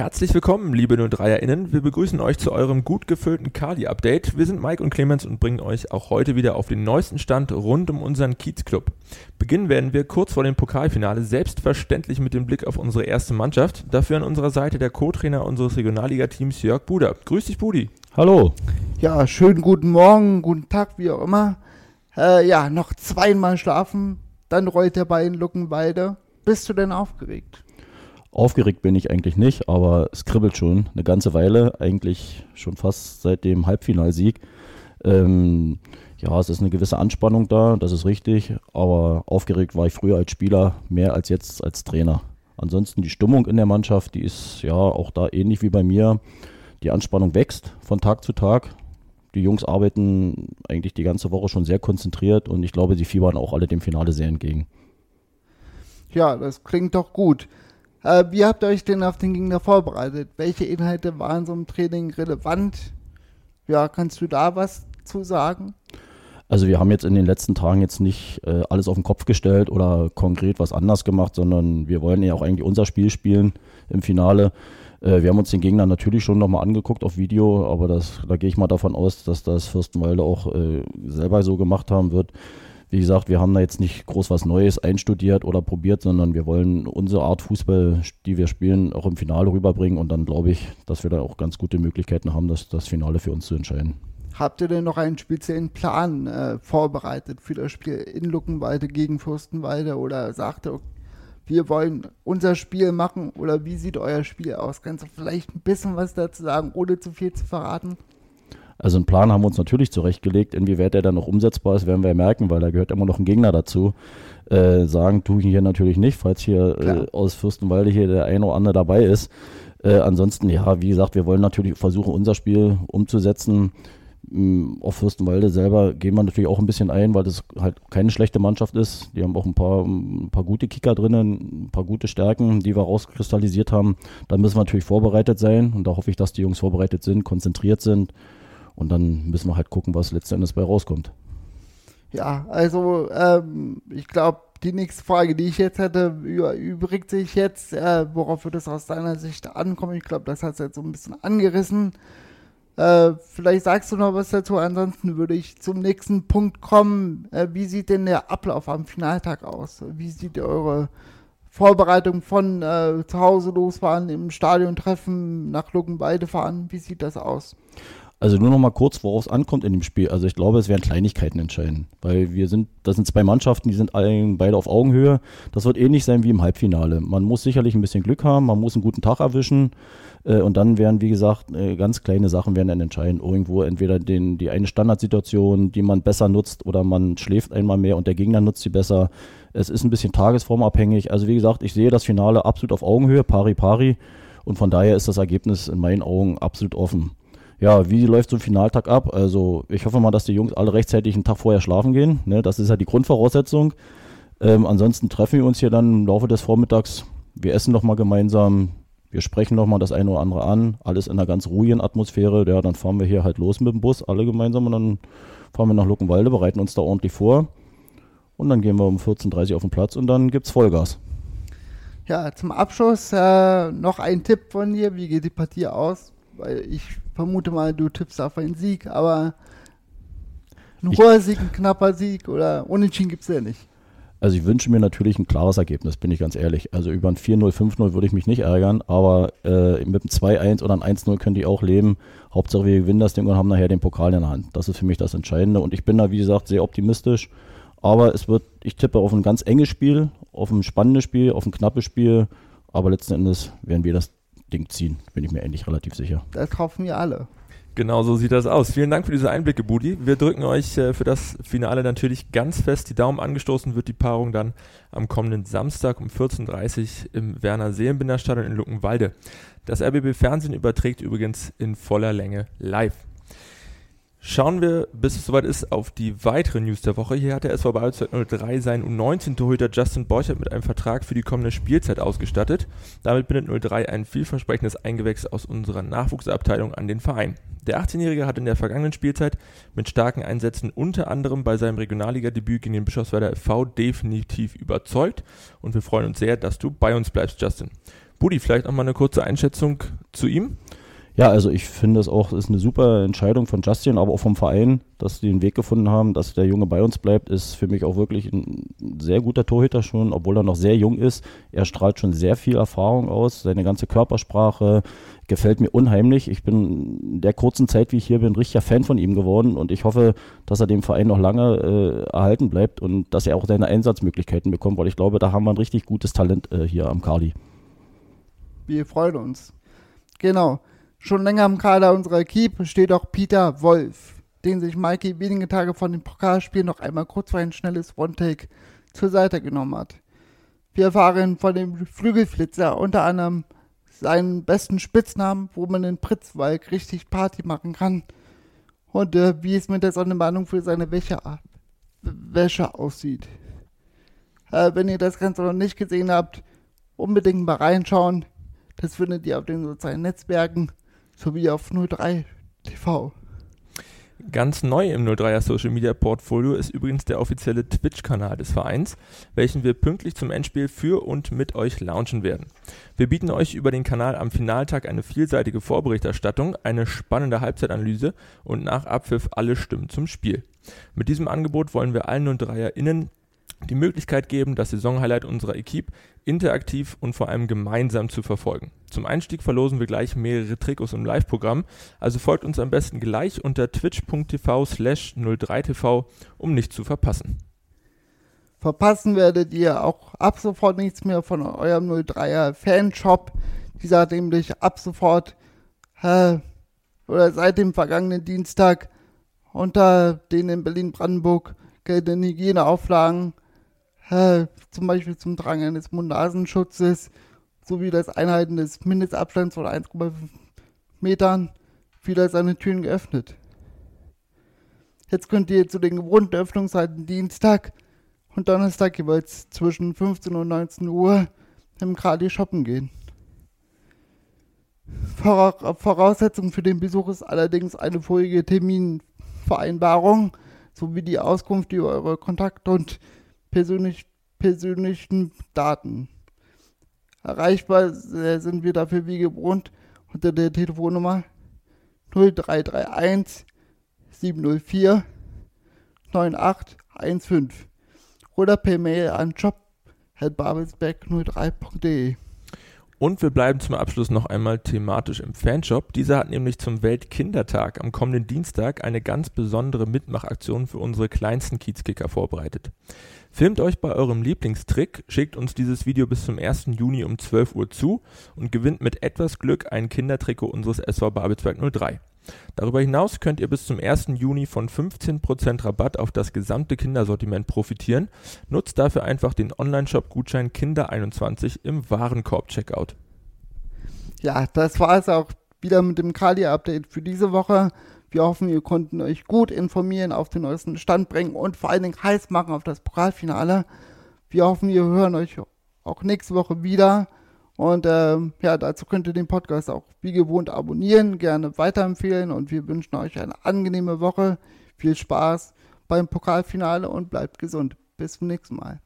Herzlich willkommen, liebe 03erInnen. Wir begrüßen euch zu eurem gut gefüllten Kali-Update. Wir sind Mike und Clemens und bringen euch auch heute wieder auf den neuesten Stand rund um unseren Kiezclub. Beginnen werden wir kurz vor dem Pokalfinale selbstverständlich mit dem Blick auf unsere erste Mannschaft. Dafür an unserer Seite der Co-Trainer unseres Regionalliga-Teams Jörg Buder. Grüß dich, Budi. Hallo. Ja, schönen guten Morgen, guten Tag, wie auch immer. Äh, ja, noch zweimal schlafen, dann rollt der Ball in Luckenwalde. Bist du denn aufgeregt? Aufgeregt bin ich eigentlich nicht, aber es kribbelt schon eine ganze Weile, eigentlich schon fast seit dem Halbfinalsieg. Ähm, ja, es ist eine gewisse Anspannung da, das ist richtig, aber aufgeregt war ich früher als Spieler mehr als jetzt als Trainer. Ansonsten die Stimmung in der Mannschaft, die ist ja auch da ähnlich wie bei mir. Die Anspannung wächst von Tag zu Tag. Die Jungs arbeiten eigentlich die ganze Woche schon sehr konzentriert und ich glaube, sie fiebern auch alle dem Finale sehr entgegen. Ja, das klingt doch gut. Äh, wie habt ihr euch denn auf den Gegner vorbereitet? Welche Inhalte waren so im Training relevant? Ja, kannst du da was zu sagen? Also wir haben jetzt in den letzten Tagen jetzt nicht äh, alles auf den Kopf gestellt oder konkret was anders gemacht, sondern wir wollen ja auch eigentlich unser Spiel spielen im Finale. Äh, wir haben uns den Gegner natürlich schon nochmal angeguckt auf Video, aber das, da gehe ich mal davon aus, dass das Fürstenwalde auch äh, selber so gemacht haben wird. Wie gesagt, wir haben da jetzt nicht groß was Neues einstudiert oder probiert, sondern wir wollen unsere Art Fußball, die wir spielen, auch im Finale rüberbringen und dann glaube ich, dass wir da auch ganz gute Möglichkeiten haben, das, das Finale für uns zu entscheiden. Habt ihr denn noch einen speziellen Plan äh, vorbereitet für das Spiel in Luckenwalde gegen Fürstenwalde oder sagt ihr, wir wollen unser Spiel machen oder wie sieht euer Spiel aus? Kannst du vielleicht ein bisschen was dazu sagen, ohne zu viel zu verraten? Also einen Plan haben wir uns natürlich zurechtgelegt. Inwieweit der dann noch umsetzbar ist, werden wir merken, weil da gehört immer noch ein Gegner dazu. Äh, sagen tue ich hier natürlich nicht, falls hier äh, aus Fürstenwalde hier der eine oder andere dabei ist. Äh, ansonsten, ja, wie gesagt, wir wollen natürlich versuchen, unser Spiel umzusetzen. Mm, auf Fürstenwalde selber gehen wir natürlich auch ein bisschen ein, weil das halt keine schlechte Mannschaft ist. Die haben auch ein paar, ein paar gute Kicker drinnen, ein paar gute Stärken, die wir rauskristallisiert haben. Da müssen wir natürlich vorbereitet sein und da hoffe ich, dass die Jungs vorbereitet sind, konzentriert sind und dann müssen wir halt gucken, was letztendlich bei rauskommt. Ja, also ähm, ich glaube, die nächste Frage, die ich jetzt hätte, übrigt sich jetzt, äh, worauf wird es aus deiner Sicht ankommen? Ich glaube, das hat es jetzt so ein bisschen angerissen. Äh, vielleicht sagst du noch was dazu, ansonsten würde ich zum nächsten Punkt kommen. Äh, wie sieht denn der Ablauf am Finaltag aus? Wie sieht eure Vorbereitung von äh, zu Hause losfahren, im Stadion treffen, nach Luckenweide fahren? Wie sieht das aus? Also nur noch mal kurz, worauf es ankommt in dem Spiel. Also ich glaube, es werden Kleinigkeiten entscheiden, weil wir sind, das sind zwei Mannschaften, die sind beide auf Augenhöhe. Das wird ähnlich sein wie im Halbfinale. Man muss sicherlich ein bisschen Glück haben, man muss einen guten Tag erwischen äh, und dann werden, wie gesagt, äh, ganz kleine Sachen werden dann entscheiden. Irgendwo entweder den, die eine Standardsituation, die man besser nutzt oder man schläft einmal mehr und der Gegner nutzt sie besser. Es ist ein bisschen tagesformabhängig. Also wie gesagt, ich sehe das Finale absolut auf Augenhöhe, pari pari und von daher ist das Ergebnis in meinen Augen absolut offen ja, wie läuft so ein Finaltag ab? Also ich hoffe mal, dass die Jungs alle rechtzeitig einen Tag vorher schlafen gehen. Ne? Das ist ja die Grundvoraussetzung. Ähm, ansonsten treffen wir uns hier dann im Laufe des Vormittags. Wir essen noch mal gemeinsam. Wir sprechen noch mal das eine oder andere an. Alles in einer ganz ruhigen Atmosphäre. Ja, dann fahren wir hier halt los mit dem Bus, alle gemeinsam. Und dann fahren wir nach Luckenwalde, bereiten uns da ordentlich vor. Und dann gehen wir um 14.30 Uhr auf den Platz und dann gibt's Vollgas. Ja, zum Abschluss äh, noch ein Tipp von dir. Wie geht die Partie aus? Weil ich vermute mal, du tippst auf einen Sieg, aber ein hoher Sieg, ein knapper Sieg oder Unentschieden gibt es ja nicht. Also ich wünsche mir natürlich ein klares Ergebnis, bin ich ganz ehrlich. Also über ein 4-0, 5-0 würde ich mich nicht ärgern, aber äh, mit einem 2-1 oder ein 1-0 können die auch leben. Hauptsache wir gewinnen das Ding und haben nachher den Pokal in der Hand. Das ist für mich das Entscheidende und ich bin da, wie gesagt, sehr optimistisch. Aber es wird, ich tippe auf ein ganz enges Spiel, auf ein spannendes Spiel, auf ein knappes Spiel. Aber letzten Endes werden wir das Ding ziehen, bin ich mir endlich relativ sicher. Das kaufen wir alle. Genau so sieht das aus. Vielen Dank für diese Einblicke, Budi. Wir drücken euch äh, für das Finale natürlich ganz fest die Daumen. Angestoßen wird die Paarung dann am kommenden Samstag um 14.30 Uhr im Werner Seelenbinder Stadion in Luckenwalde. Das RBB Fernsehen überträgt übrigens in voller Länge live. Schauen wir, bis es soweit ist, auf die weiteren News der Woche. Hier hat der SV Bayreuth 03 seinen U19-Torhüter Justin Borchert mit einem Vertrag für die kommende Spielzeit ausgestattet. Damit bindet 03 ein vielversprechendes Eingewächs aus unserer Nachwuchsabteilung an den Verein. Der 18-Jährige hat in der vergangenen Spielzeit mit starken Einsätzen unter anderem bei seinem Regionalliga-Debüt gegen den Bischofswerder FV definitiv überzeugt und wir freuen uns sehr, dass du bei uns bleibst, Justin. Budi, vielleicht noch mal eine kurze Einschätzung zu ihm. Ja, also ich finde es auch, ist eine super Entscheidung von Justin, aber auch vom Verein, dass die den Weg gefunden haben, dass der Junge bei uns bleibt, ist für mich auch wirklich ein sehr guter Torhüter schon, obwohl er noch sehr jung ist. Er strahlt schon sehr viel Erfahrung aus, seine ganze Körpersprache gefällt mir unheimlich. Ich bin in der kurzen Zeit, wie ich hier bin, richtiger Fan von ihm geworden und ich hoffe, dass er dem Verein noch lange äh, erhalten bleibt und dass er auch seine Einsatzmöglichkeiten bekommt, weil ich glaube, da haben wir ein richtig gutes Talent äh, hier am Kali. Wir freuen uns. Genau. Schon länger im Kader unserer Equipe steht auch Peter Wolf, den sich Mikey wenige Tage vor dem Pokalspiel noch einmal kurz für ein schnelles One-Take zur Seite genommen hat. Wir erfahren von dem Flügelflitzer unter anderem seinen besten Spitznamen, wo man in Pritzwalk richtig Party machen kann und äh, wie es mit der Sonnenbahnung für seine Wäsche, Wäsche aussieht. Äh, wenn ihr das Ganze noch nicht gesehen habt, unbedingt mal reinschauen. Das findet ihr auf den sozialen Netzwerken sowie auf 03 TV. Ganz neu im 03er Social Media Portfolio ist übrigens der offizielle Twitch-Kanal des Vereins, welchen wir pünktlich zum Endspiel für und mit euch launchen werden. Wir bieten euch über den Kanal am Finaltag eine vielseitige Vorberichterstattung, eine spannende Halbzeitanalyse und nach Abpfiff alle Stimmen zum Spiel. Mit diesem Angebot wollen wir allen 03erInnen die Möglichkeit geben, das Saisonhighlight unserer Equipe interaktiv und vor allem gemeinsam zu verfolgen. Zum Einstieg verlosen wir gleich mehrere Trikots im Live-Programm, also folgt uns am besten gleich unter twitch.tv slash 03tv, um nichts zu verpassen. Verpassen werdet ihr auch ab sofort nichts mehr von eurem 03er Fanshop. Dieser hat nämlich ab sofort äh, oder seit dem vergangenen Dienstag unter den in Berlin-Brandenburg geltenden Hygieneauflagen äh, zum Beispiel zum Tragen eines Mund-Nasenschutzes sowie das Einhalten des Mindestabstands von 1,5 Metern wieder seine Türen geöffnet. Jetzt könnt ihr zu den gewohnten Öffnungszeiten Dienstag und Donnerstag jeweils zwischen 15 und 19 Uhr im Kali shoppen gehen. Voraussetzung für den Besuch ist allerdings eine vorige Terminvereinbarung sowie die Auskunft über eure Kontakte und persönlich, persönlichen Daten. Erreichbar sind wir dafür wie gewohnt unter der Telefonnummer 0331 704 9815 oder per Mail an job.babelsberg03.de. Und wir bleiben zum Abschluss noch einmal thematisch im Fanshop. Dieser hat nämlich zum Weltkindertag am kommenden Dienstag eine ganz besondere Mitmachaktion für unsere kleinsten Kiezkicker vorbereitet. Filmt euch bei eurem Lieblingstrick, schickt uns dieses Video bis zum 1. Juni um 12 Uhr zu und gewinnt mit etwas Glück ein Kindertrikot unseres SV Babelsberg 03. Darüber hinaus könnt ihr bis zum 1. Juni von 15% Rabatt auf das gesamte Kindersortiment profitieren. Nutzt dafür einfach den Online-Shop-Gutschein Kinder21 im Warenkorb-Checkout. Ja, das war es auch wieder mit dem Kali-Update für diese Woche. Wir hoffen, ihr konnten euch gut informieren, auf den neuesten Stand bringen und vor allen Dingen heiß machen auf das Pokalfinale. Wir hoffen, wir hören euch auch nächste Woche wieder. Und ähm, ja, dazu könnt ihr den Podcast auch wie gewohnt abonnieren, gerne weiterempfehlen und wir wünschen euch eine angenehme Woche. Viel Spaß beim Pokalfinale und bleibt gesund. Bis zum nächsten Mal.